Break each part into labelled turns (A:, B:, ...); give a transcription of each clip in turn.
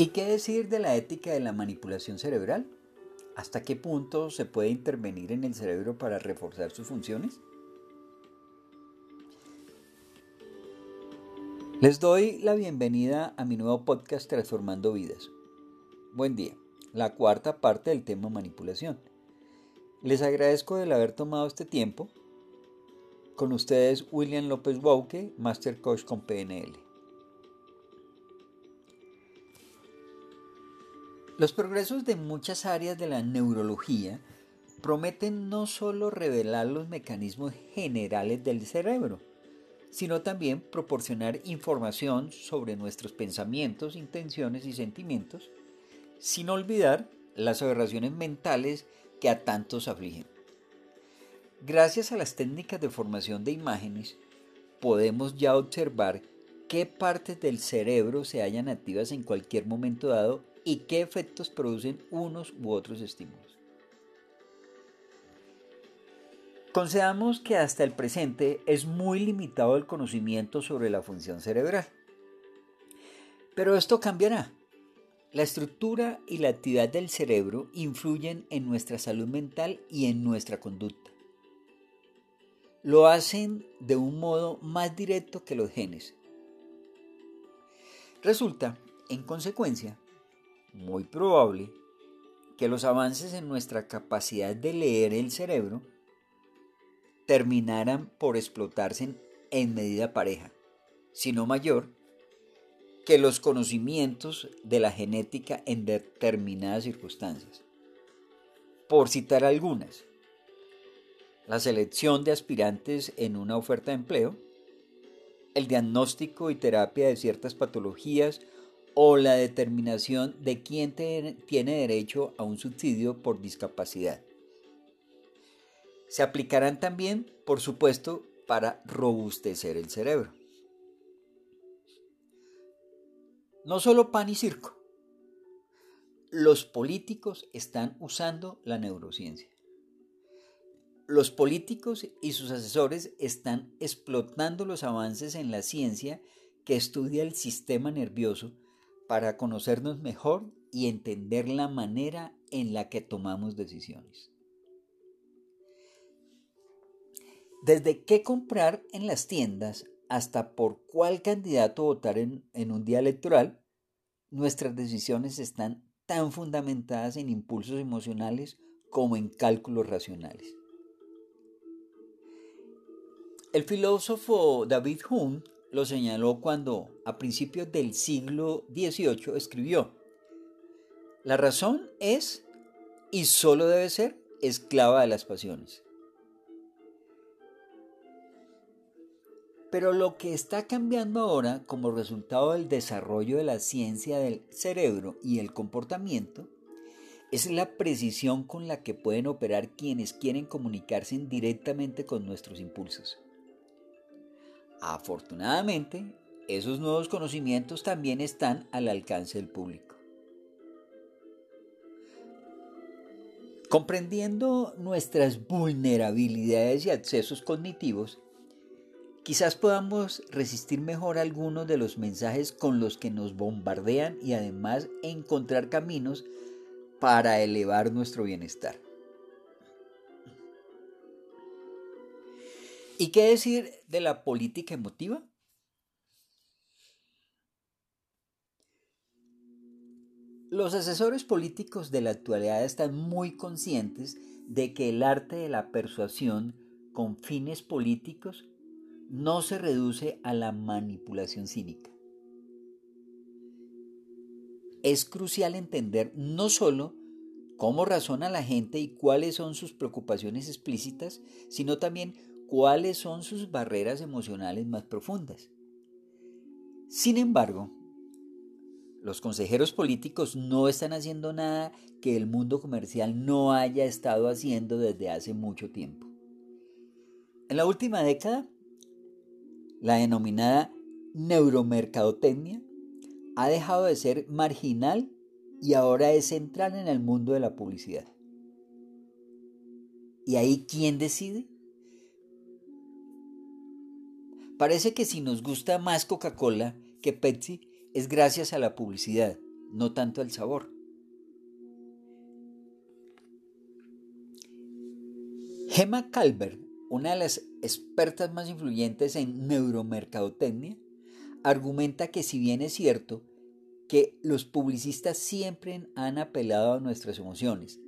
A: ¿Y qué decir de la ética de la manipulación cerebral? ¿Hasta qué punto se puede intervenir en el cerebro para reforzar sus funciones? Les doy la bienvenida a mi nuevo podcast Transformando Vidas. Buen día, la cuarta parte del tema manipulación. Les agradezco el haber tomado este tiempo. Con ustedes William López Bouque, Master Coach con PNL. Los progresos de muchas áreas de la neurología prometen no solo revelar los mecanismos generales del cerebro, sino también proporcionar información sobre nuestros pensamientos, intenciones y sentimientos, sin olvidar las aberraciones mentales que a tantos afligen. Gracias a las técnicas de formación de imágenes, podemos ya observar qué partes del cerebro se hallan activas en cualquier momento dado y qué efectos producen unos u otros estímulos. Concedamos que hasta el presente es muy limitado el conocimiento sobre la función cerebral. Pero esto cambiará. La estructura y la actividad del cerebro influyen en nuestra salud mental y en nuestra conducta. Lo hacen de un modo más directo que los genes. Resulta, en consecuencia, muy probable que los avances en nuestra capacidad de leer el cerebro terminaran por explotarse en medida pareja, sino mayor, que los conocimientos de la genética en determinadas circunstancias. Por citar algunas, la selección de aspirantes en una oferta de empleo, el diagnóstico y terapia de ciertas patologías o la determinación de quién tiene derecho a un subsidio por discapacidad se aplicarán también, por supuesto, para robustecer el cerebro. No solo pan y circo. Los políticos están usando la neurociencia. Los políticos y sus asesores están explotando los avances en la ciencia que estudia el sistema nervioso para conocernos mejor y entender la manera en la que tomamos decisiones. Desde qué comprar en las tiendas hasta por cuál candidato votar en, un día electoral, nuestras decisiones están tan fundamentadas en impulsos emocionales como en cálculos racionales. El filósofo David Hume lo señaló cuando, a principios del siglo XVIII, escribió, La razón es, y solo debe ser, esclava de las pasiones. Pero lo que está cambiando ahora como resultado del desarrollo de la ciencia del cerebro y el comportamiento es la precisión con la que pueden operar quienes quieren comunicarse directamente con nuestros impulsos. Afortunadamente, esos nuevos conocimientos también están al alcance del público. Comprendiendo nuestras vulnerabilidades y accesos cognitivos, Quizás podamos resistir mejor algunos de los mensajes con los que nos bombardean y además encontrar caminos para elevar nuestro bienestar. ¿Y qué decir de la política emotiva? Los asesores políticos de la actualidad están muy conscientes de que el arte de la persuasión con fines políticos no se reduce a la manipulación cínica. Es crucial entender no solo cómo razona la gente y cuáles son sus preocupaciones explícitas, sino también cuáles son sus barreras emocionales más profundas. Sin embargo, los consejeros políticos no están haciendo nada que el mundo comercial no haya estado haciendo desde hace mucho tiempo. En la última década, la denominada neuromercadotecnia ha dejado de ser marginal y ahora es central en el mundo de la publicidad. ¿Y ahí quién decide? Parece que si nos gusta más Coca-Cola que Pepsi es gracias a la publicidad, no tanto al sabor. Gemma Calvert, una de las expertas más influyentes en neuromercadotecnia, argumenta que si bien es cierto que los publicistas siempre han apelado a nuestras emociones,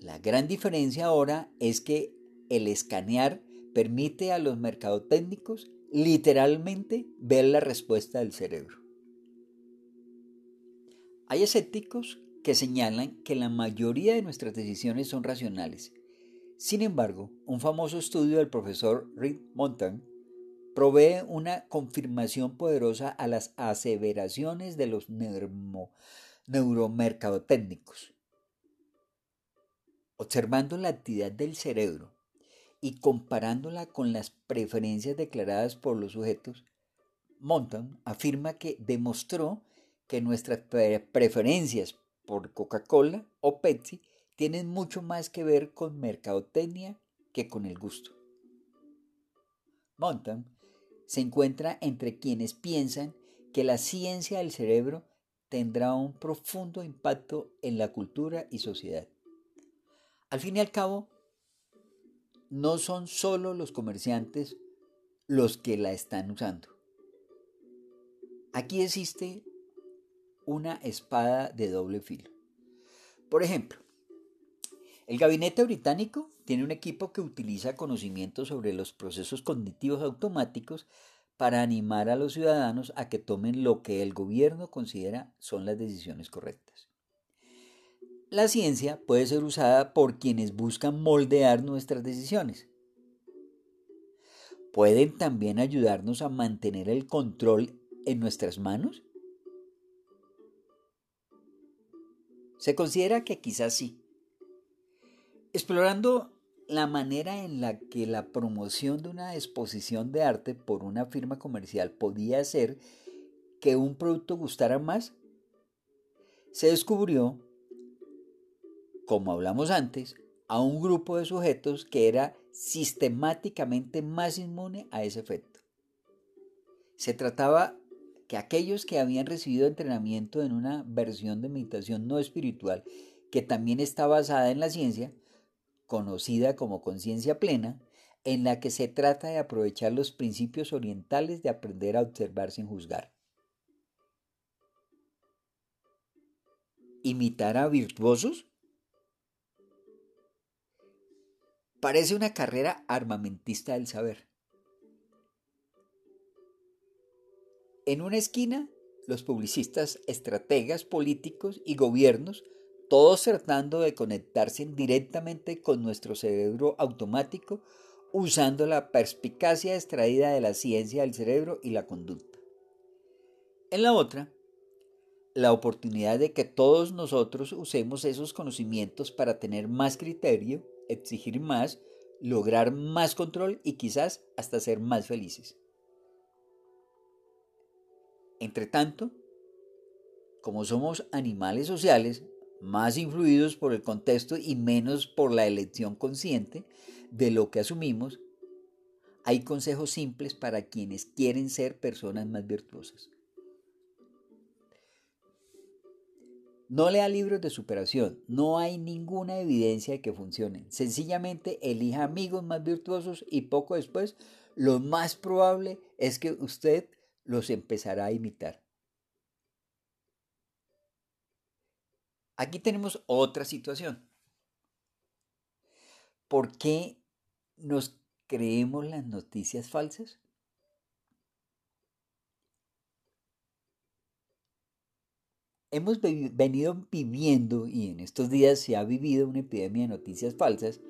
A: la gran diferencia ahora es que el escanear permite a los mercadotécnicos literalmente ver la respuesta del cerebro. Hay escépticos que señalan que la mayoría de nuestras decisiones son racionales. Sin embargo, un famoso estudio del profesor Rick Montan provee una confirmación poderosa a las aseveraciones de los neuromercadotécnicos. Observando la actividad del cerebro y comparándola con las preferencias declaradas por los sujetos, Montan afirma que demostró que nuestras preferencias por Coca-Cola o Pepsi tienen mucho más que ver con mercadotecnia que con el gusto. Montan se encuentra entre quienes piensan que la ciencia del cerebro tendrá un profundo impacto en la cultura y sociedad. Al fin y al cabo, no son solo los comerciantes los que la están usando. Aquí existe una espada de doble filo. Por ejemplo, el gabinete británico tiene un equipo que utiliza conocimientos sobre los procesos cognitivos automáticos para animar a los ciudadanos a que tomen lo que el gobierno considera son las decisiones correctas. La ciencia puede ser usada por quienes buscan moldear nuestras decisiones. ¿Pueden también ayudarnos a mantener el control en nuestras manos? Se considera que quizás sí. Explorando la manera en la que la promoción de una exposición de arte por una firma comercial podía hacer que un producto gustara más, se descubrió, como hablamos antes, a un grupo de sujetos que era sistemáticamente más inmune a ese efecto. Se trataba que aquellos que habían recibido entrenamiento en una versión de meditación no espiritual que también está basada en la ciencia, conocida como conciencia plena, en la que se trata de aprovechar los principios orientales de aprender a observar sin juzgar. ¿Imitar a virtuosos? Parece una carrera armamentista del saber. En una esquina, los publicistas, estrategas políticos y gobiernos todos tratando de conectarse directamente con nuestro cerebro automático usando la perspicacia extraída de la ciencia del cerebro y la conducta. En la otra, la oportunidad de que todos nosotros usemos esos conocimientos para tener más criterio, exigir más, lograr más control y quizás hasta ser más felices. Entre tanto, como somos animales sociales, más influidos por el contexto y menos por la elección consciente de lo que asumimos, hay consejos simples para quienes quieren ser personas más virtuosas. No lea libros de superación, no hay ninguna evidencia de que funcionen. Sencillamente elija amigos más virtuosos y poco después lo más probable es que usted los empezará a imitar. Aquí tenemos otra situación. ¿Por qué nos creemos las noticias falsas? Hemos venido viviendo y en estos días se ha vivido una epidemia de noticias falsas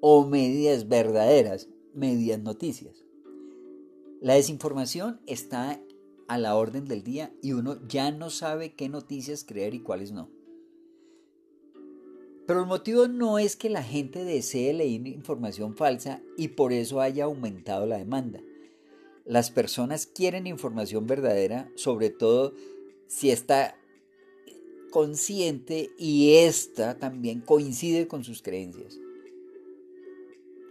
A: o medias verdaderas, medias noticias. La desinformación está a la orden del día y uno ya no sabe qué noticias creer y cuáles no. Pero el motivo no es que la gente desee leer información falsa y por eso haya aumentado la demanda. Las personas quieren información verdadera, sobre todo si está consciente y esta también coincide con sus creencias.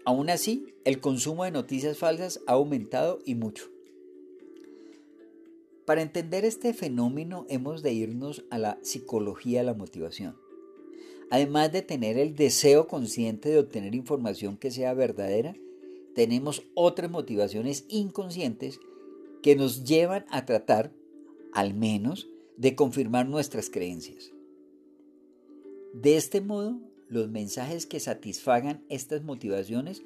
A: Aún así, el consumo de noticias falsas ha aumentado y mucho. Para entender este fenómeno hemos de irnos a la psicología de la motivación. Además de tener el deseo consciente de obtener información que sea verdadera, tenemos otras motivaciones inconscientes que nos llevan a tratar, al menos, de confirmar nuestras creencias. De este modo, los mensajes que satisfagan estas motivaciones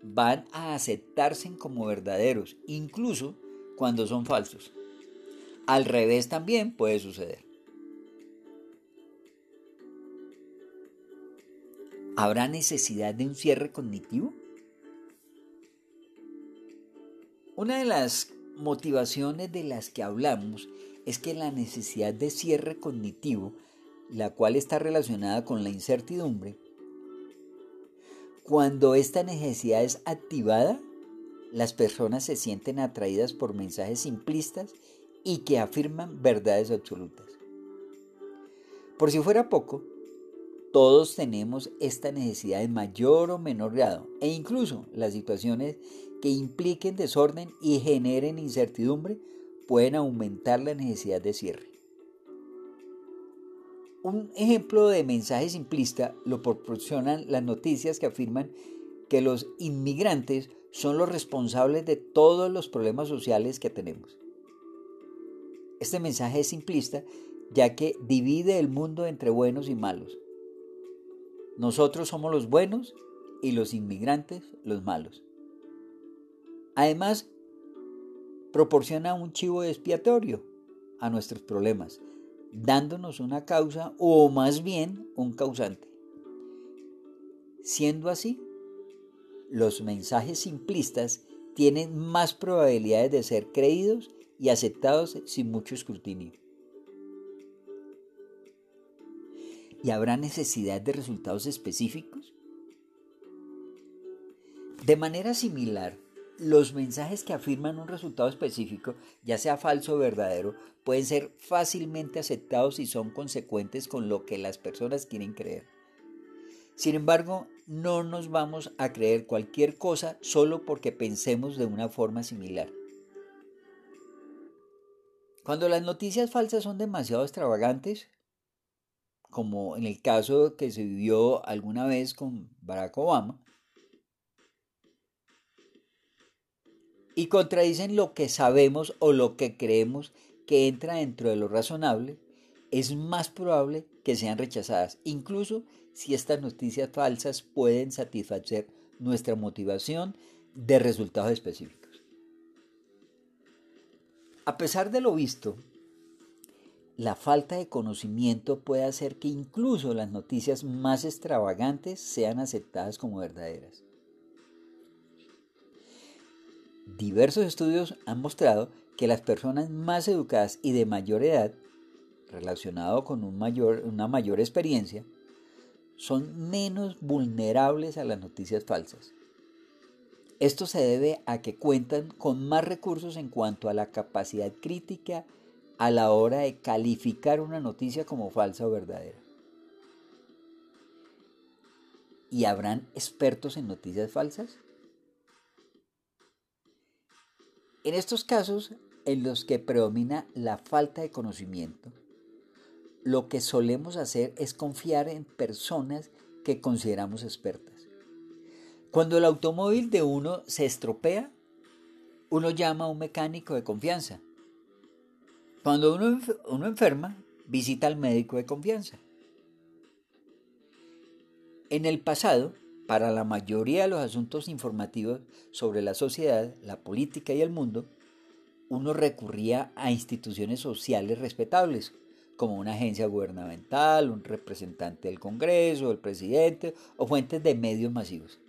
A: van a aceptarse como verdaderos, incluso cuando son falsos. Al revés también puede suceder. ¿Habrá necesidad de un cierre cognitivo? Una de las motivaciones de las que hablamos es que la necesidad de cierre cognitivo, la cual está relacionada con la incertidumbre, cuando esta necesidad es activada, las personas se sienten atraídas por mensajes simplistas y que afirman verdades absolutas. Por si fuera poco, todos tenemos esta necesidad en mayor o menor grado e incluso las situaciones que impliquen desorden y generen incertidumbre pueden aumentar la necesidad de cierre. Un ejemplo de mensaje simplista lo proporcionan las noticias que afirman que los inmigrantes son los responsables de todos los problemas sociales que tenemos. Este mensaje es simplista ya que divide el mundo entre buenos y malos, nosotros somos los buenos y los inmigrantes los malos. Además, proporciona un chivo expiatorio a nuestros problemas, dándonos una causa o más bien un causante. Siendo así, los mensajes simplistas tienen más probabilidades de ser creídos y aceptados sin mucho escrutinio. ¿Y habrá necesidad de resultados específicos? De manera similar, los mensajes que afirman un resultado específico, ya sea falso o verdadero, pueden ser fácilmente aceptados y son consecuentes con lo que las personas quieren creer. Sin embargo, no nos vamos a creer cualquier cosa solo porque pensemos de una forma similar. Cuando las noticias falsas son demasiado extravagantes, como en el caso que se vivió alguna vez con Barack Obama, y contradicen lo que sabemos o lo que creemos que entra dentro de lo razonable, es más probable que sean rechazadas, incluso si estas noticias falsas pueden satisfacer nuestra motivación de resultados específicos. A pesar de lo visto, la falta de conocimiento puede hacer que incluso las noticias más extravagantes sean aceptadas como verdaderas. Diversos estudios han mostrado que las personas más educadas y de mayor edad, relacionado con una mayor experiencia, son menos vulnerables a las noticias falsas. Esto se debe a que cuentan con más recursos en cuanto a la capacidad crítica a la hora de calificar una noticia como falsa o verdadera. ¿Y habrán expertos en noticias falsas? En estos casos en los que predomina la falta de conocimiento, lo que solemos hacer es confiar en personas que consideramos expertas. Cuando el automóvil de uno se estropea, uno llama a un mecánico de confianza cuando uno, enferma, visita al médico de confianza. En el pasado, para la mayoría de los asuntos informativos sobre la sociedad, la política y el mundo, uno recurría a instituciones sociales respetables, como una agencia gubernamental, un representante del Congreso, el presidente o fuentes de medios masivos.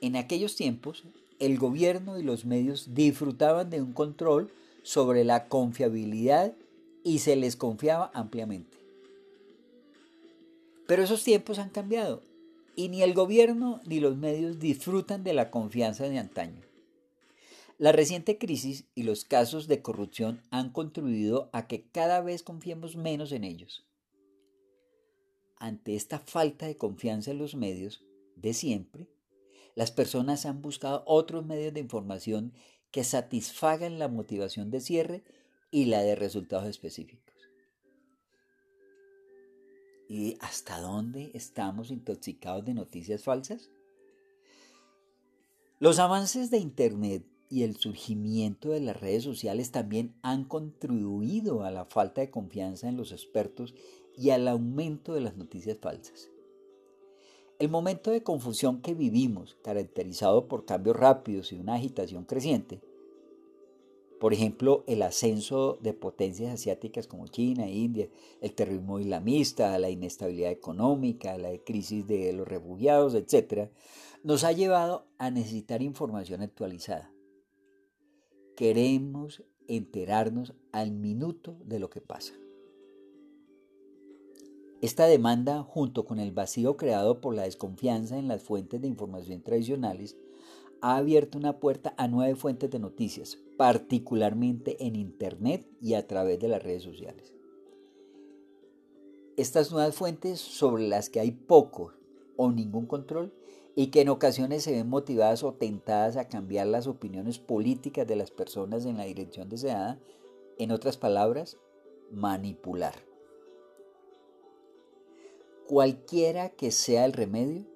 A: En aquellos tiempos, el gobierno y los medios disfrutaban de un control sobre la confiabilidad y se les confiaba ampliamente. Pero esos tiempos han cambiado y ni el gobierno ni los medios disfrutan de la confianza de antaño. La reciente crisis y los casos de corrupción han contribuido a que cada vez confiemos menos en ellos. Ante esta falta de confianza en los medios de siempre, las personas han buscado otros medios de información que satisfagan la motivación de cierre y la de resultados específicos. ¿Y hasta dónde estamos intoxicados de noticias falsas? Los avances de Internet y el surgimiento de las redes sociales también han contribuido a la falta de confianza en los expertos y al aumento de las noticias falsas. El momento de confusión que vivimos, caracterizado por cambios rápidos y una agitación creciente, por ejemplo, el ascenso de potencias asiáticas como China, India, el terrorismo islamista, la inestabilidad económica, la crisis de los refugiados, etc., nos ha llevado a necesitar información actualizada. Queremos enterarnos al minuto de lo que pasa. Esta demanda, junto con el vacío creado por la desconfianza en las fuentes de información tradicionales, ha abierto una puerta a nueve fuentes de noticias, particularmente en Internet y a través de las redes sociales. Estas nuevas fuentes sobre las que hay poco o ningún control y que en ocasiones se ven motivadas o tentadas a cambiar las opiniones políticas de las personas en la dirección deseada, en otras palabras, manipular. Cualquiera que sea el remedio,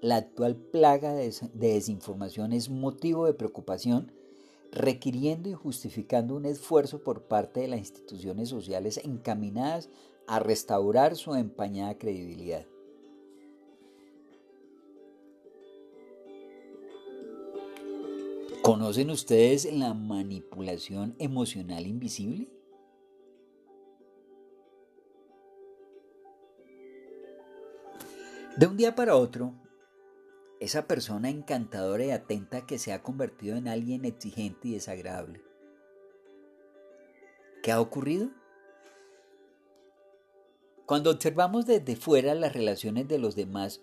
A: la actual plaga de desinformación es motivo de preocupación, requiriendo y justificando un esfuerzo por parte de las instituciones sociales encaminadas a restaurar su empañada credibilidad. ¿Conocen ustedes la manipulación emocional invisible? De un día para otro, esa persona encantadora y atenta que se ha convertido en alguien exigente y desagradable. ¿Qué ha ocurrido? Cuando observamos desde fuera las relaciones de los demás,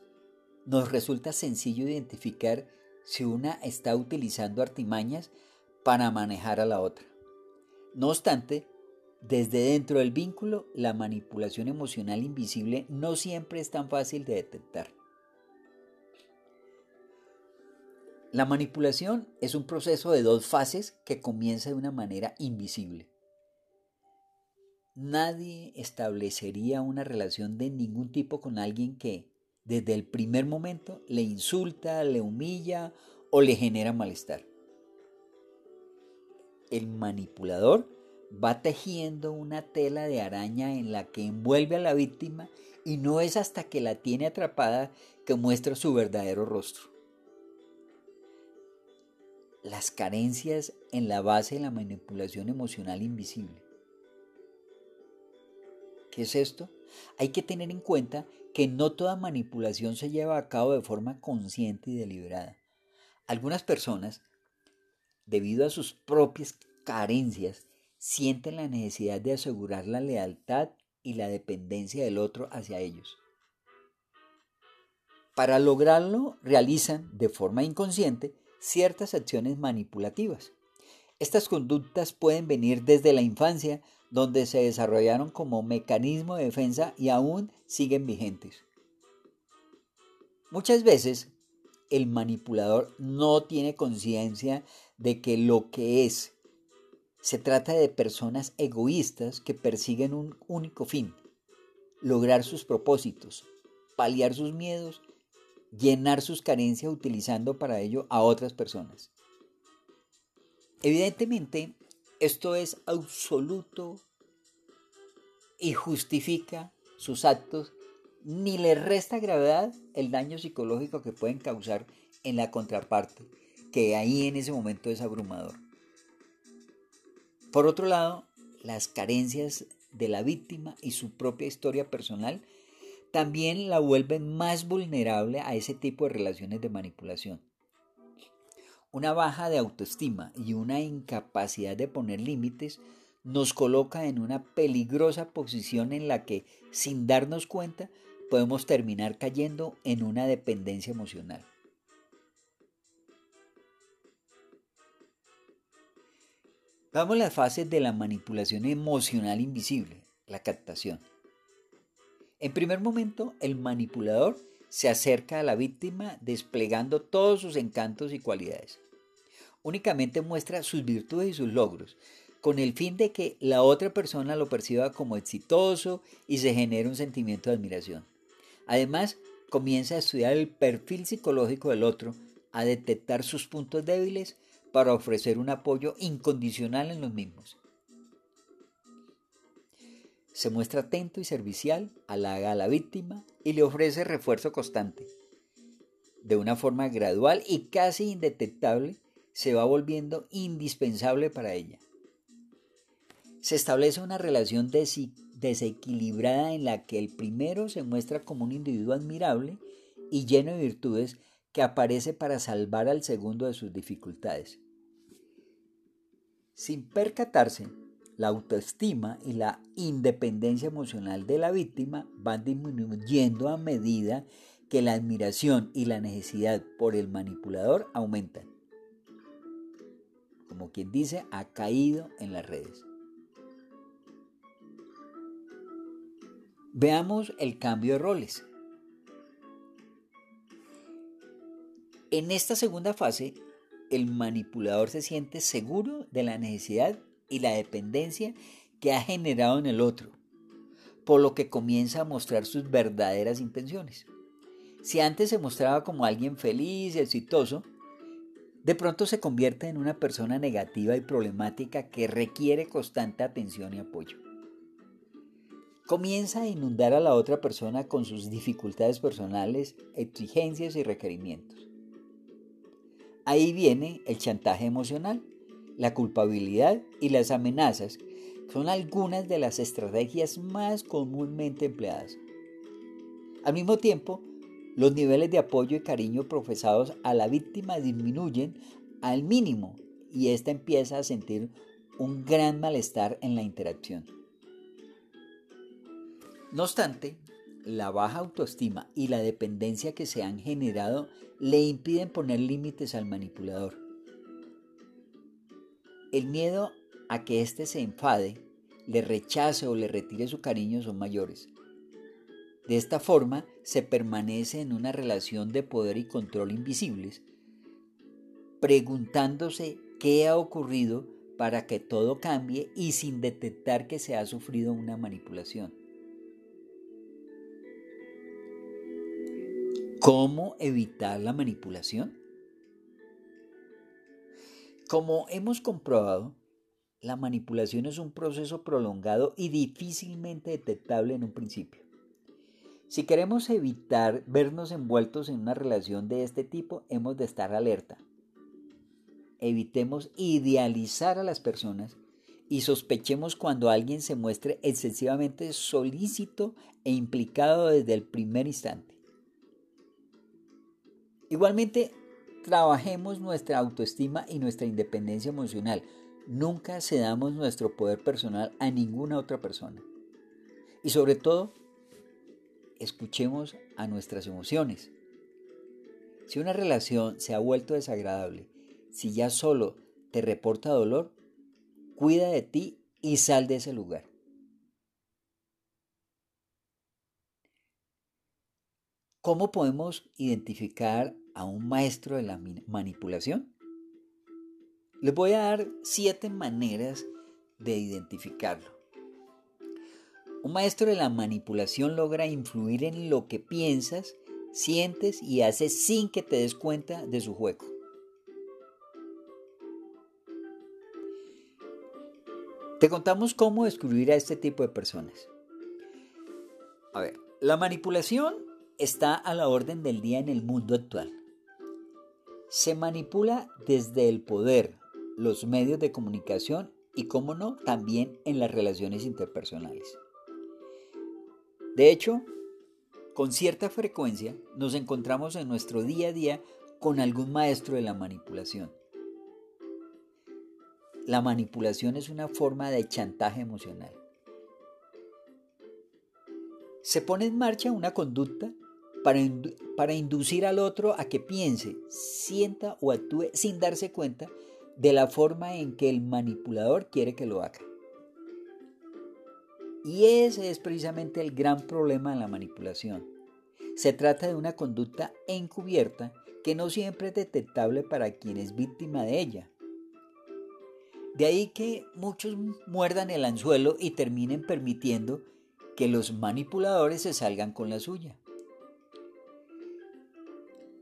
A: nos resulta sencillo identificar si una está utilizando artimañas para manejar a la otra. No obstante, desde dentro del vínculo, la manipulación emocional invisible no siempre es tan fácil de detectar. La manipulación es un proceso de dos fases que comienza de una manera invisible. Nadie establecería una relación de ningún tipo con alguien que, desde el primer momento, le insulta, le humilla o le genera malestar. El manipulador va tejiendo una tela de araña en la que envuelve a la víctima y no es hasta que la tiene atrapada que muestra su verdadero rostro las carencias en la base de la manipulación emocional invisible. ¿Qué es esto? Hay que tener en cuenta que no toda manipulación se lleva a cabo de forma consciente y deliberada. Algunas personas, debido a sus propias carencias, sienten la necesidad de asegurar la lealtad y la dependencia del otro hacia ellos. Para lograrlo, realizan de forma inconsciente ciertas acciones manipulativas. Estas conductas pueden venir desde la infancia, donde se desarrollaron como mecanismo de defensa y aún siguen vigentes. Muchas veces el manipulador no tiene conciencia de que lo que es se trata de personas egoístas que persiguen un único fin, lograr sus propósitos, paliar sus miedos llenar sus carencias utilizando para ello a otras personas. Evidentemente, esto es absoluto y justifica sus actos, ni le resta gravedad el daño psicológico que pueden causar en la contraparte, que ahí en ese momento es abrumador. Por otro lado, las carencias de la víctima y su propia historia personal también la vuelven más vulnerable a ese tipo de relaciones de manipulación. Una baja de autoestima y una incapacidad de poner límites nos coloca en una peligrosa posición en la que, sin darnos cuenta, podemos terminar cayendo en una dependencia emocional. Vamos a las fases de la manipulación emocional invisible, la captación. En primer momento, el manipulador se acerca a la víctima desplegando todos sus encantos y cualidades. únicamente muestra sus virtudes y sus logros, con el fin de que la otra persona lo perciba como exitoso y se genere un sentimiento de admiración. Además, comienza a estudiar el perfil psicológico del otro, a detectar sus puntos débiles para ofrecer un apoyo incondicional en los mismos. Se muestra atento y servicial, halaga a la víctima y le ofrece refuerzo constante. De una forma gradual y casi indetectable, se va volviendo indispensable para ella. Se establece una relación desequilibrada en la que el primero se muestra como un individuo admirable y lleno de virtudes que aparece para salvar al segundo de sus dificultades. Sin percatarse, la autoestima y la independencia emocional de la víctima van disminuyendo a medida que la admiración y la necesidad por el manipulador aumentan. Como quien dice, ha caído en las redes. Veamos el cambio de roles. En esta segunda fase, el manipulador se siente seguro de la necesidad y la dependencia que ha generado en el otro, por lo que comienza a mostrar sus verdaderas intenciones. Si antes se mostraba como alguien feliz y exitoso, de pronto se convierte en una persona negativa y problemática que requiere constante atención y apoyo comienza a inundar a la otra persona con sus dificultades personales, exigencias y requerimientos. Ahí viene el chantaje emocional, la culpabilidad y las amenazas son algunas de las estrategias más comúnmente empleadas. Al mismo tiempo, los niveles de apoyo y cariño profesados a la víctima disminuyen al mínimo y ésta empieza a sentir un gran malestar en la interacción. No obstante, la baja autoestima y la dependencia que se han generado le impiden poner límites al manipulador. El miedo a que éste se enfade, le rechace o le retire su cariño son mayores. De esta forma se permanece en una relación de poder y control invisibles, preguntándose qué ha ocurrido para que todo cambie y sin detectar que se ha sufrido una manipulación. ¿Cómo evitar la manipulación? Como hemos comprobado, la manipulación es un proceso prolongado y difícilmente detectable en un principio. Si queremos evitar vernos envueltos en una relación de este tipo, hemos de estar alerta. Evitemos idealizar a las personas y sospechemos cuando alguien se muestre excesivamente solícito e implicado desde el primer instante. Igualmente, trabajemos nuestra autoestima y nuestra independencia emocional. Nunca cedamos nuestro poder personal a ninguna otra persona. Y sobre todo, escuchemos a nuestras emociones. Si una relación se ha vuelto desagradable, si ya solo te reporta dolor, cuida de ti y sal de ese lugar. ¿Cómo podemos identificar a un maestro de la manipulación? Les voy a dar siete maneras de identificarlo. Un maestro de la manipulación logra influir en lo que piensas, sientes y haces sin que te des cuenta de su juego. Te contamos cómo descubrir a este tipo de personas. A ver, la manipulación está a la orden del día en el mundo actual. Se manipula desde el poder, los medios de comunicación y, como no, también en las relaciones interpersonales. De hecho, con cierta frecuencia nos encontramos en nuestro día a día con algún maestro de la manipulación. La manipulación es una forma de chantaje emocional. Se pone en marcha una conducta para, inducir al otro a que piense, sienta o actúe sin darse cuenta de la forma en que el manipulador quiere que lo haga. Y ese es precisamente el gran problema de la manipulación. Se trata de una conducta encubierta que no siempre es detectable para quien es víctima de ella, De ahí que muchos muerdan el anzuelo y terminen permitiendo que los manipuladores se salgan con la suya.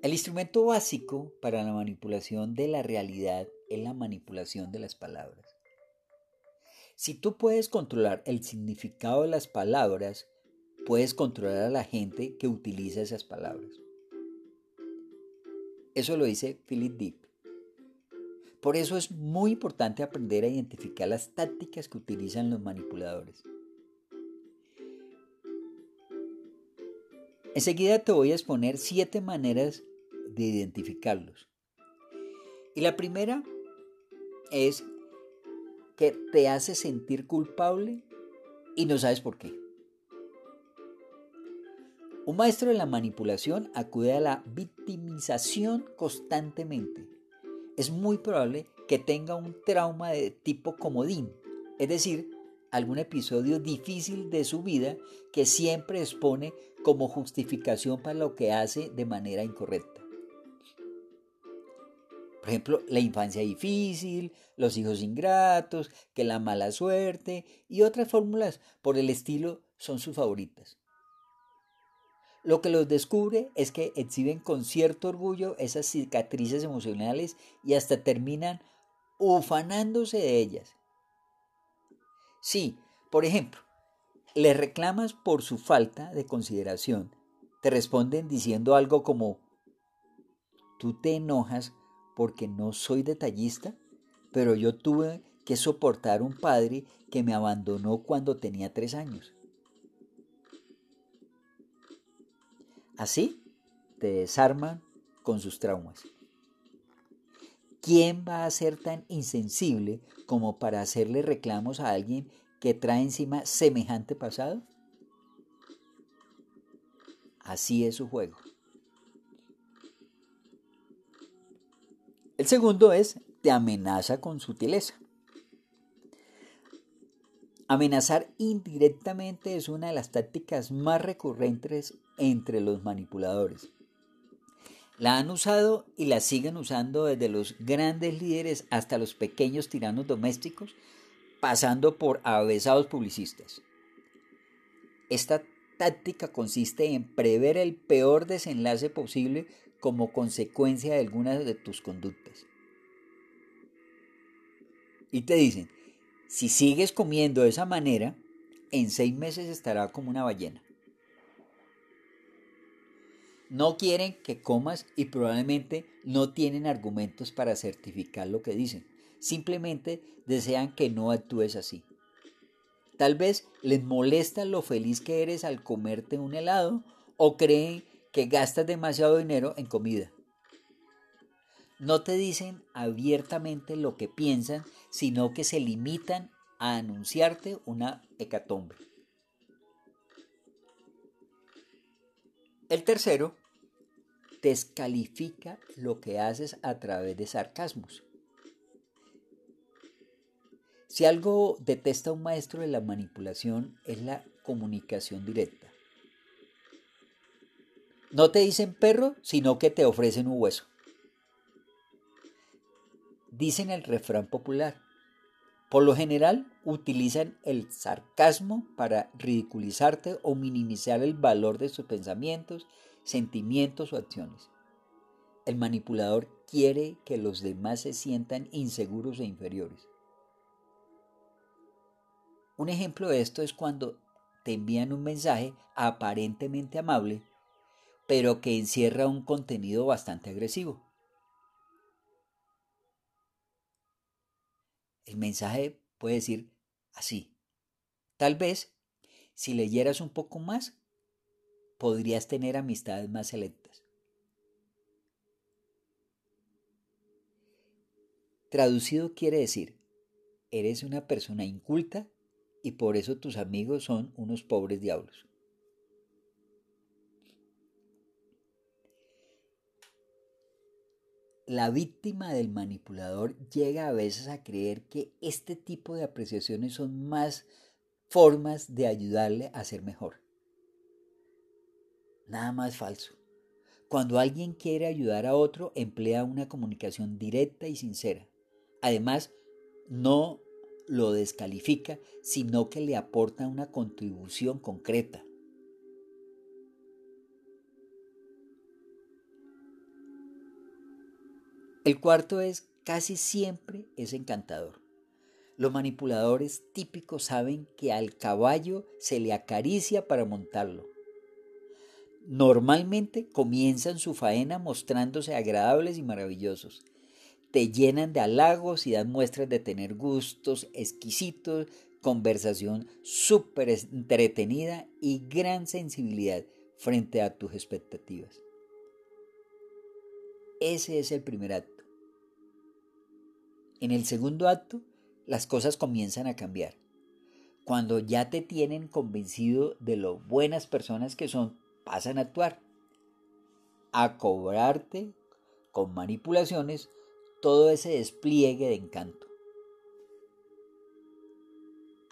A: El instrumento básico para la manipulación de la realidad es la manipulación de las palabras. Si tú puedes controlar el significado de las palabras, puedes controlar a la gente que utiliza esas palabras. Eso lo dice Philip Dick. Por eso es muy importante aprender a identificar las tácticas que utilizan los manipuladores. Enseguida te voy a exponer siete maneras de identificarlos. Y la primera es que te hace sentir culpable y no sabes por qué. Un maestro de la manipulación acude a la victimización constantemente. Es muy probable que tenga un trauma de tipo comodín, es decir, algún episodio difícil de su vida que siempre expone como justificación para lo que hace de manera incorrecta. Por ejemplo, la infancia difícil, los hijos ingratos, que la mala suerte y otras fórmulas por el estilo son sus favoritas. Lo que los descubre es que exhiben con cierto orgullo esas cicatrices emocionales y hasta terminan ufanándose de ellas. Si, por ejemplo, le reclamas por su falta de consideración, te responden diciendo algo como, tú te enojas porque no soy detallista, pero yo tuve que soportar un padre que me abandonó cuando tenía tres años. Así te desarman con sus traumas. ¿Quién va a ser tan insensible como para hacerle reclamos a alguien que trae encima semejante pasado? Así es su juego. El segundo es te amenaza con sutileza. Amenazar indirectamente es una de las tácticas más recurrentes entre los manipuladores. La han usado y la siguen usando desde los grandes líderes hasta los pequeños tiranos domésticos, pasando por avesados publicistas. Esta táctica consiste en prever el peor desenlace posible como consecuencia de algunas de tus conductas. Y te dicen, si sigues comiendo de esa manera, en seis meses estará como una ballena. No quieren que comas y probablemente no tienen argumentos para certificar lo que dicen. Simplemente desean que no actúes así. Tal vez les molesta lo feliz que eres al comerte un helado o creen que gastas demasiado dinero en comida. No te dicen abiertamente lo que piensan, sino que se limitan a anunciarte una hecatombe. El tercero, descalifica lo que haces a través de sarcasmos. Si algo detesta un maestro de la manipulación es la comunicación directa. No te dicen perro, sino que te ofrecen un hueso. Dicen el refrán popular. Por lo general utilizan el sarcasmo para ridiculizarte o minimizar el valor de sus pensamientos, sentimientos o acciones. El manipulador quiere que los demás se sientan inseguros e inferiores. Un ejemplo de esto es cuando te envían un mensaje aparentemente amable pero que encierra un contenido bastante agresivo. El mensaje puede decir así. Tal vez, si leyeras un poco más, podrías tener amistades más selectas. Traducido quiere decir, eres una persona inculta y por eso tus amigos son unos pobres diablos. La víctima del manipulador llega a veces a creer que este tipo de apreciaciones son más formas de ayudarle a ser mejor. Nada más falso. Cuando alguien quiere ayudar a otro, emplea una comunicación directa y sincera. Además, no lo descalifica, sino que le aporta una contribución concreta. El cuarto es casi siempre es encantador. Los manipuladores típicos saben que al caballo se le acaricia para montarlo. Normalmente comienzan su faena mostrándose agradables y maravillosos. Te llenan de halagos y dan muestras de tener gustos exquisitos, conversación súper entretenida y gran sensibilidad frente a tus expectativas. Ese es el primer acto. En el segundo acto, las cosas comienzan a cambiar. Cuando ya te tienen convencido de lo buenas personas que son, pasan a actuar, a cobrarte con manipulaciones todo ese despliegue de encanto.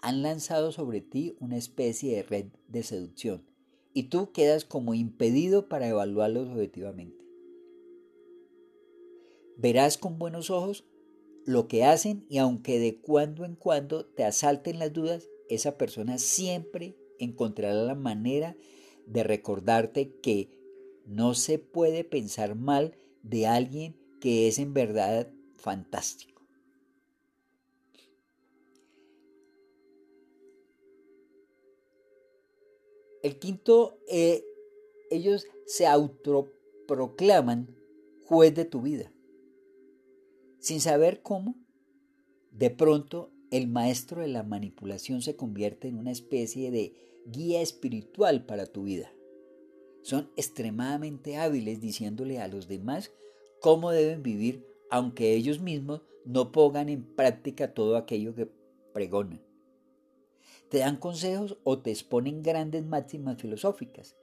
A: Han lanzado sobre ti una especie de red de seducción y tú quedas como impedido para evaluarlos objetivamente. Verás con buenos ojos lo que hacen y aunque de cuando en cuando te asalten las dudas, esa persona siempre encontrará la manera de recordarte que no se puede pensar mal de alguien que es en verdad fantástico. El quinto, eh, ellos se autoproclaman juez de tu vida. Sin saber cómo, de pronto el maestro de la manipulación se convierte en una especie de guía espiritual para tu vida. Son extremadamente hábiles diciéndole a los demás cómo deben vivir, aunque ellos mismos no pongan en práctica todo aquello que pregonan. Te dan consejos o te exponen grandes máximas filosóficas.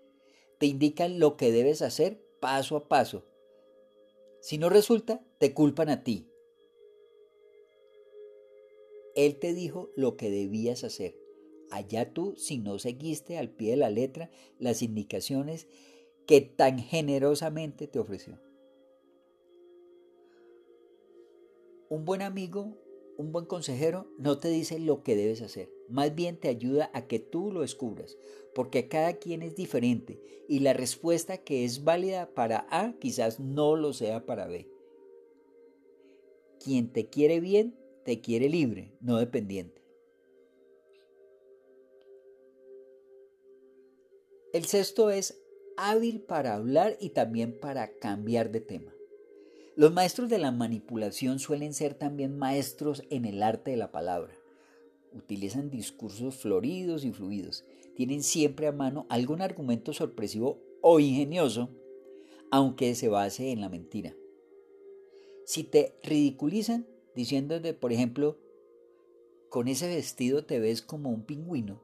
A: Te indican lo que debes hacer paso a paso. Si no resulta, te culpan a ti él te dijo lo que debías hacer. Allá tú si no seguiste al pie de la letra las indicaciones que tan generosamente te ofreció. Un buen amigo, un buen consejero no te dice lo que debes hacer, más bien te ayuda a que tú lo descubras, porque cada quien es diferente y la respuesta que es válida para A quizás no lo sea para B. Quien te quiere bien te quiere libre, no dependiente. El sexto es hábil para hablar y también para cambiar de tema. Los maestros de la manipulación suelen ser también maestros en el arte de la palabra. Utilizan discursos floridos y fluidos. Tienen siempre a mano algún argumento sorpresivo o ingenioso, aunque se base en la mentira. Si te ridiculizan, diciéndote, por ejemplo, con ese vestido te ves como un pingüino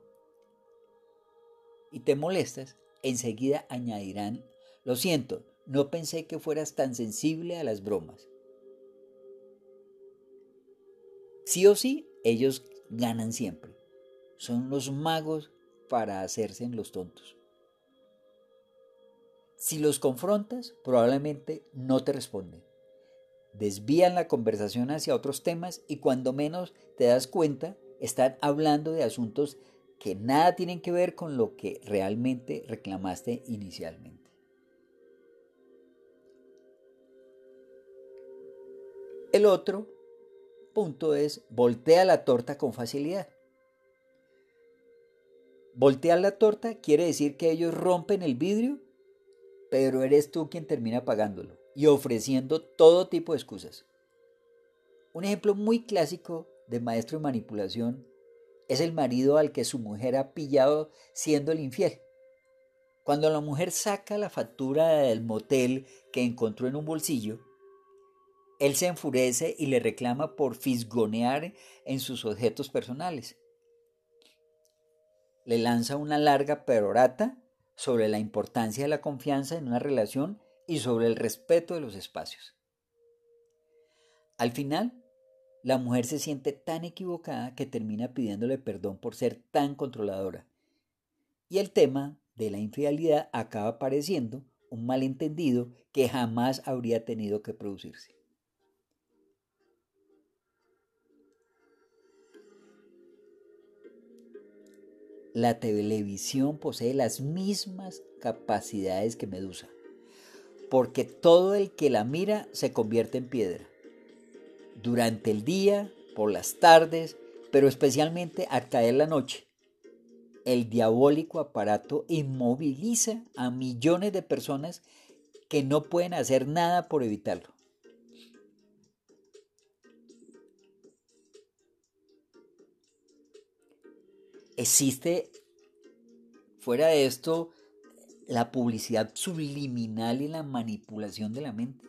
A: y te molestas, enseguida añadirán, lo siento, no pensé que fueras tan sensible a las bromas. Sí o sí, ellos ganan siempre. Son los magos para hacerse en los tontos. Si los confrontas, probablemente no te responden desvían la conversación hacia otros temas y cuando menos te das cuenta, están hablando de asuntos que nada tienen que ver con lo que realmente reclamaste inicialmente. El otro punto es voltea la torta con facilidad. Voltear la torta quiere decir que ellos rompen el vidrio, pero eres tú quien termina pagándolo y ofreciendo todo tipo de excusas. Un ejemplo muy clásico de maestro de manipulación es el marido al que su mujer ha pillado siendo el infiel. Cuando la mujer saca la factura del motel que encontró en un bolsillo, él se enfurece y le reclama por fisgonear en sus objetos personales. Le lanza una larga perorata sobre la importancia de la confianza en una relación y sobre el respeto de los espacios. Al final, la mujer se siente tan equivocada que termina pidiéndole perdón por ser tan controladora. Y el tema de la infidelidad acaba pareciendo un malentendido que jamás habría tenido que producirse. La televisión posee las mismas capacidades que Medusa porque todo el que la mira se convierte en piedra. Durante el día, por las tardes, pero especialmente al caer la noche, el diabólico aparato inmoviliza a millones de personas que no pueden hacer nada por evitarlo. Existe, fuera de esto, la publicidad subliminal y la manipulación de la mente.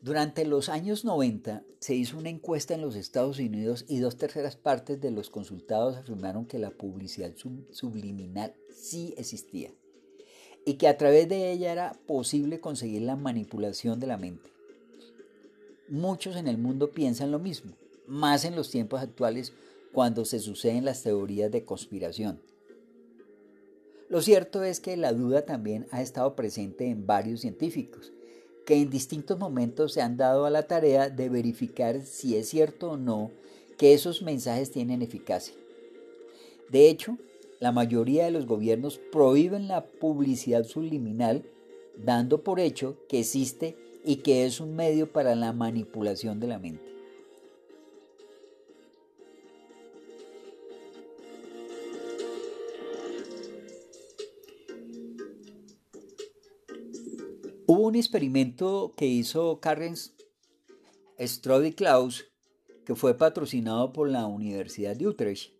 A: Durante los años 90 se hizo una encuesta en los Estados Unidos y dos terceras partes de los consultados afirmaron que la publicidad subliminal sí existía y que a través de ella era posible conseguir la manipulación de la mente. Muchos en el mundo piensan lo mismo, más en los tiempos actuales cuando se suceden las teorías de conspiración. Lo cierto es que la duda también ha estado presente en varios científicos, que en distintos momentos se han dado a la tarea de verificar si es cierto o no que esos mensajes tienen eficacia. De hecho, la mayoría de los gobiernos prohíben la publicidad subliminal, dando por hecho que existe y que es un medio para la manipulación de la mente. Un experimento que hizo Karen Strode Klaus, que fue patrocinado por la Universidad de Utrecht,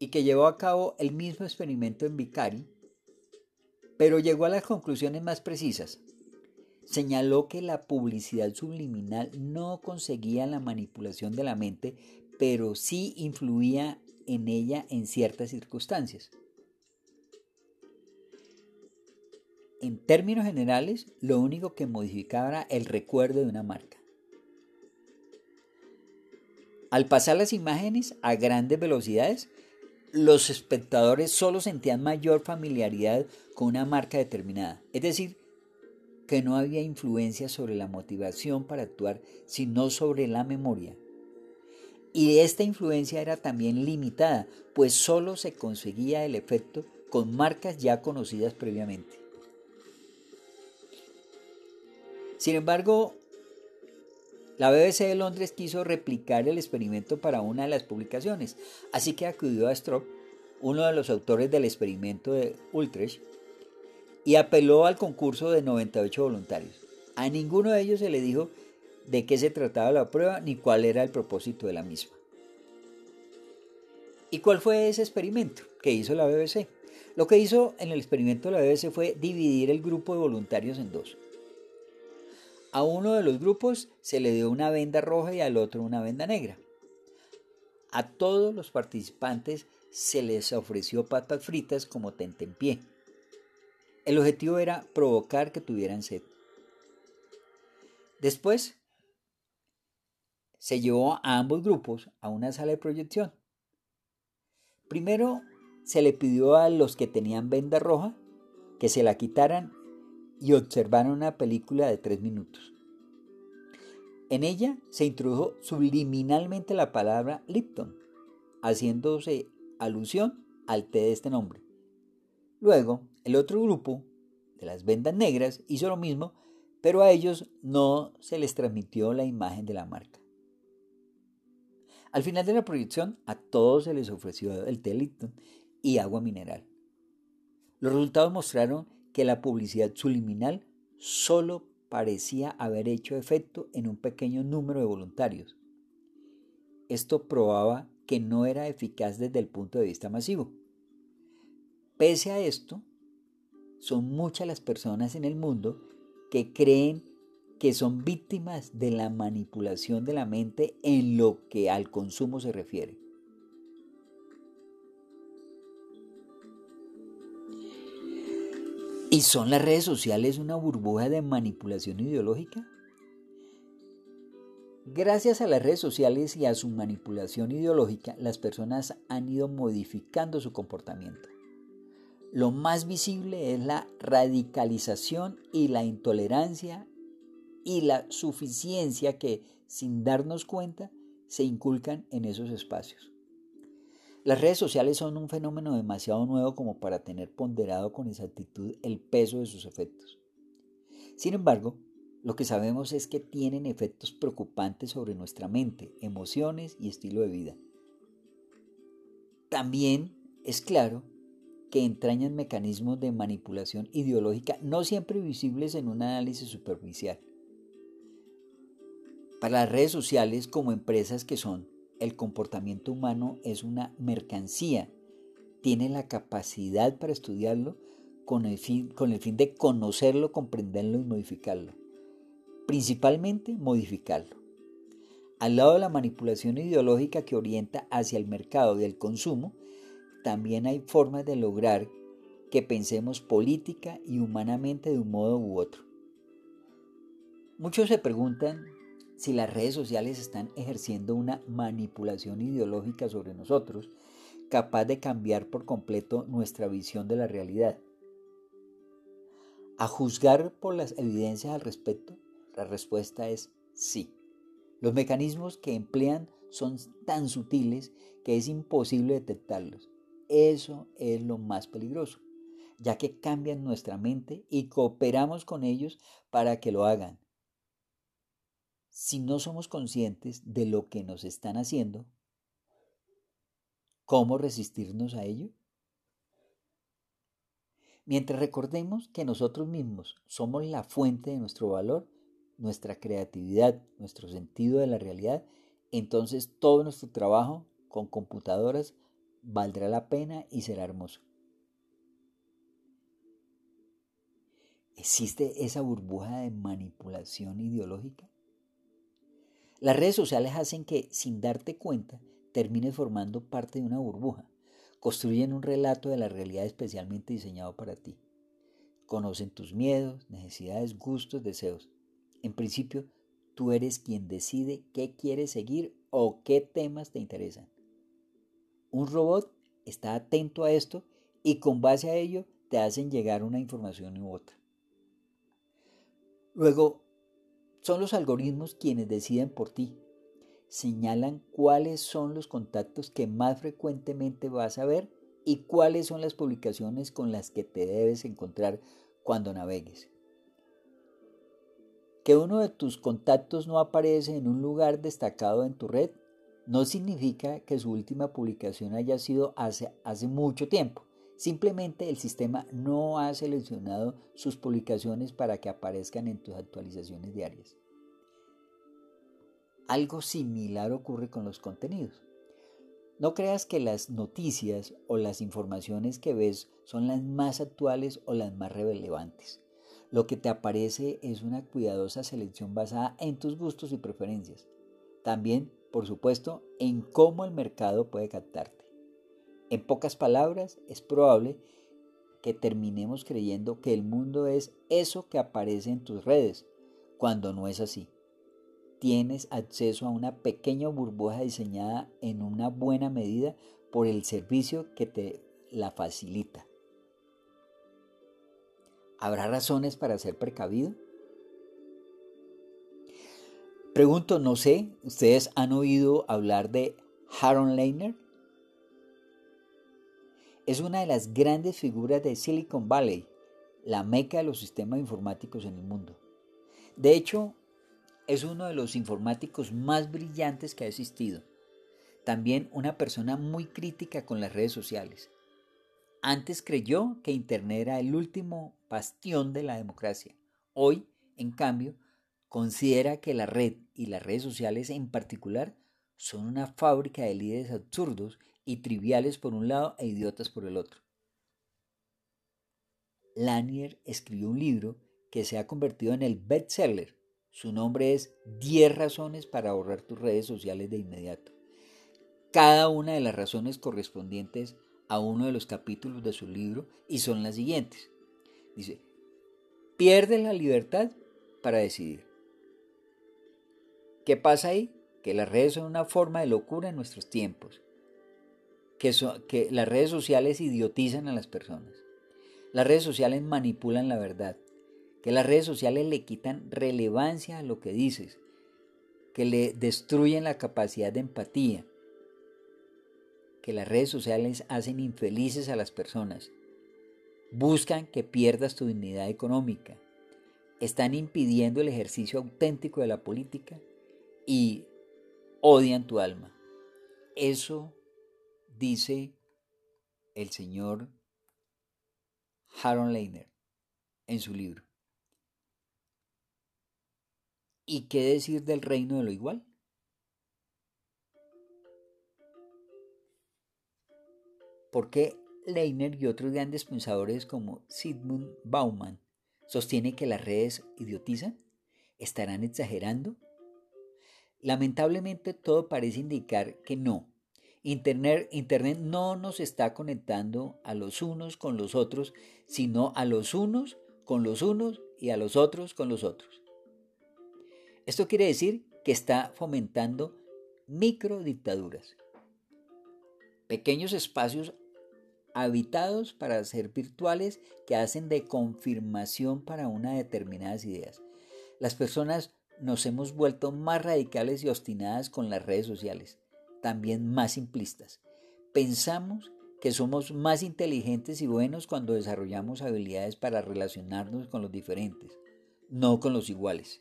A: y que llevó a cabo el mismo experimento en Vicari, pero llegó a las conclusiones más precisas. Señaló que la publicidad subliminal no conseguía la manipulación de la mente, pero sí influía en ella en ciertas circunstancias. En términos generales, lo único que modificaba era el recuerdo de una marca. Al pasar las imágenes a grandes velocidades, los espectadores solo sentían mayor familiaridad con una marca determinada, es decir, que no había influencia sobre la motivación para actuar, sino sobre la memoria. Y esta influencia era también limitada, pues solo se conseguía el efecto con marcas ya conocidas previamente. Sin embargo, la BBC de Londres quiso replicar el experimento para una de las publicaciones, así que acudió a Stroop, uno de los autores del experimento de Utrecht, y apeló al concurso de 98 voluntarios. A ninguno de ellos se le dijo de qué se trataba la prueba ni cuál era el propósito de la misma. ¿Y cuál fue ese experimento que hizo la BBC? Lo que hizo en el experimento de la BBC fue dividir el grupo de voluntarios en dos. A uno de los grupos se le dio una venda roja y al otro una venda negra. A todos los participantes se les ofreció patas fritas como tentempié. El objetivo era provocar que tuvieran sed. Después se llevó a ambos grupos a una sala de proyección. Primero se le pidió a los que tenían venda roja que se la quitaran y observaron una película de tres minutos. En ella se introdujo subliminalmente la palabra Lipton, haciéndose alusión al té de este nombre. Luego, el otro grupo, de las vendas negras, hizo lo mismo, pero a ellos no se les transmitió la imagen de la marca. Al final de la proyección, a todos se les ofreció el té Lipton y agua mineral. Los resultados mostraron que la publicidad subliminal solo parecía haber hecho efecto en un pequeño número de voluntarios. Esto probaba que no era eficaz desde el punto de vista masivo. Pese a esto, son muchas las personas en el mundo que creen que son víctimas de la manipulación de la mente en lo que al consumo se refiere. ¿Y son las redes sociales una burbuja de manipulación ideológica? Gracias a las redes sociales y a su manipulación ideológica, las personas han ido modificando su comportamiento. Lo más visible es la radicalización y la intolerancia y la suficiencia que, sin darnos cuenta, se inculcan en esos espacios. Las redes sociales son un fenómeno demasiado nuevo como para tener ponderado con exactitud el peso de sus efectos. Sin embargo, lo que sabemos es que tienen efectos preocupantes sobre nuestra mente, emociones y estilo de vida. También es claro que entrañan mecanismos de manipulación ideológica no siempre visibles en un análisis superficial. Para las redes sociales como empresas que son, el comportamiento humano es una mercancía. Tiene la capacidad para estudiarlo con el fin, con el fin de conocerlo, comprenderlo y modificarlo. Principalmente modificarlo. Al lado de la manipulación ideológica que orienta hacia el mercado y el consumo, también hay formas de lograr que pensemos política y humanamente de un modo u otro. Muchos se preguntan si las redes sociales están ejerciendo una manipulación ideológica sobre nosotros, capaz de cambiar por completo nuestra visión de la realidad. A juzgar por las evidencias al respecto, la respuesta es sí. Los mecanismos que emplean son tan sutiles que es imposible detectarlos. Eso es lo más peligroso, ya que cambian nuestra mente y cooperamos con ellos para que lo hagan. Si no somos conscientes de lo que nos están haciendo, ¿cómo resistirnos a ello? Mientras recordemos que nosotros mismos somos la fuente de nuestro valor, nuestra creatividad, nuestro sentido de la realidad, entonces todo nuestro trabajo con computadoras valdrá la pena y será hermoso. ¿Existe esa burbuja de manipulación ideológica? Las redes sociales hacen que, sin darte cuenta, termines formando parte de una burbuja. Construyen un relato de la realidad especialmente diseñado para ti. Conocen tus miedos, necesidades, gustos, deseos. En principio, tú eres quien decide qué quieres seguir o qué temas te interesan. Un robot está atento a esto y con base a ello te hacen llegar una información u otra. Luego, son los algoritmos quienes deciden por ti. Señalan cuáles son los contactos que más frecuentemente vas a ver y cuáles son las publicaciones con las que te debes encontrar cuando navegues. Que uno de tus contactos no aparece en un lugar destacado en tu red no significa que su última publicación haya sido hace, hace mucho tiempo. Simplemente el sistema no ha seleccionado sus publicaciones para que aparezcan en tus actualizaciones diarias. Algo similar ocurre con los contenidos. No creas que las noticias o las informaciones que ves son las más actuales o las más relevantes. Lo que te aparece es una cuidadosa selección basada en tus gustos y preferencias. También por supuesto, en cómo el mercado puede captarte. En pocas palabras, es probable que terminemos creyendo que el mundo es eso que aparece en tus redes, cuando no es así. Tienes acceso a una pequeña burbuja diseñada en una buena medida por el servicio que te la facilita. ¿Habrá razones para ser precavido? Pregunto, no sé, ¿ustedes han oído hablar de Haron Leiner? Es una de las grandes figuras de Silicon Valley, la meca de los sistemas informáticos en el mundo. De hecho, es uno de los informáticos más brillantes que ha existido. También una persona muy crítica con las redes sociales. Antes creyó que Internet era el último bastión de la democracia. Hoy, en cambio, considera que la red y las redes sociales en particular son una fábrica de líderes absurdos y triviales por un lado e idiotas por el otro. Lanier escribió un libro que se ha convertido en el bestseller. Su nombre es 10 razones para ahorrar tus redes sociales de inmediato. Cada una de las razones correspondientes a uno de los capítulos de su libro y son las siguientes. Dice, pierde la libertad para decidir. ¿Qué pasa ahí? Que las redes son una forma de locura en nuestros tiempos. Que, las redes sociales idiotizan a las personas. Las redes sociales manipulan la verdad. Que las redes sociales le quitan relevancia a lo que dices. Que le destruyen la capacidad de empatía. que las redes sociales hacen infelices a las personas. Buscan que pierdas tu dignidad económica. Están impidiendo el ejercicio auténtico de la política y odian tu alma. Eso dice el señor Harold Leiner en su libro. ¿Y qué decir del reino de lo igual? ¿Por qué Leiner y otros grandes pensadores como Sigmund Bauman sostienen que las redes idiotizan? ¿Estarán exagerando? Lamentablemente todo parece indicar que no. Internet, Internet no nos está conectando a los unos con los otros, sino a los unos con los unos y a los otros con los otros. Esto quiere decir que está fomentando microdictaduras, pequeños espacios habitados para ser virtuales que hacen de confirmación para una determinadas ideas. Las personas nos hemos vuelto más radicales y obstinadas con las redes sociales, también más simplistas. Pensamos que somos más inteligentes y buenos cuando desarrollamos habilidades para relacionarnos con los diferentes, no con los iguales.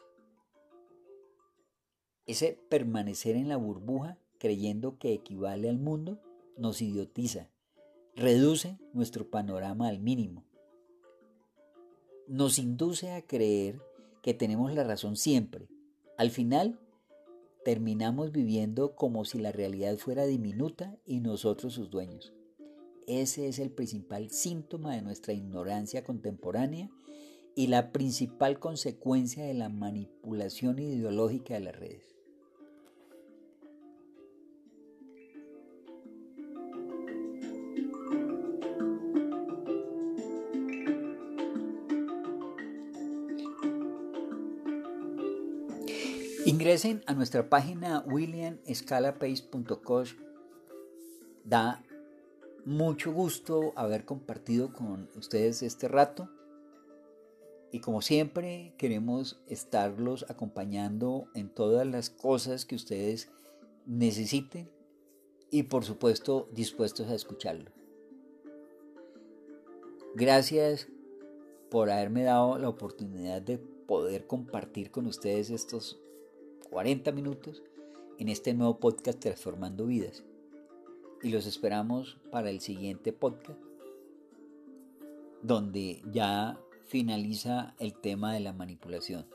A: Ese permanecer en la burbuja creyendo que equivale al mundo nos idiotiza, reduce nuestro panorama al mínimo. Nos induce a creer que tenemos la razón siempre. Al final, terminamos viviendo como si la realidad fuera diminuta y nosotros sus dueños. Ese es el principal síntoma de nuestra ignorancia contemporánea y la principal consecuencia de la manipulación ideológica de las redes. Ingresen a nuestra página williamscalapace.com. Da mucho gusto haber compartido con ustedes este rato. Y como siempre, queremos estarlos acompañando en todas las cosas que ustedes necesiten y por supuesto dispuestos a escucharlo. Gracias por haberme dado la oportunidad de poder compartir con ustedes estos 40 minutos en este nuevo podcast Transformando Vidas. Y los esperamos para el siguiente podcast, donde ya finaliza el tema de la manipulación.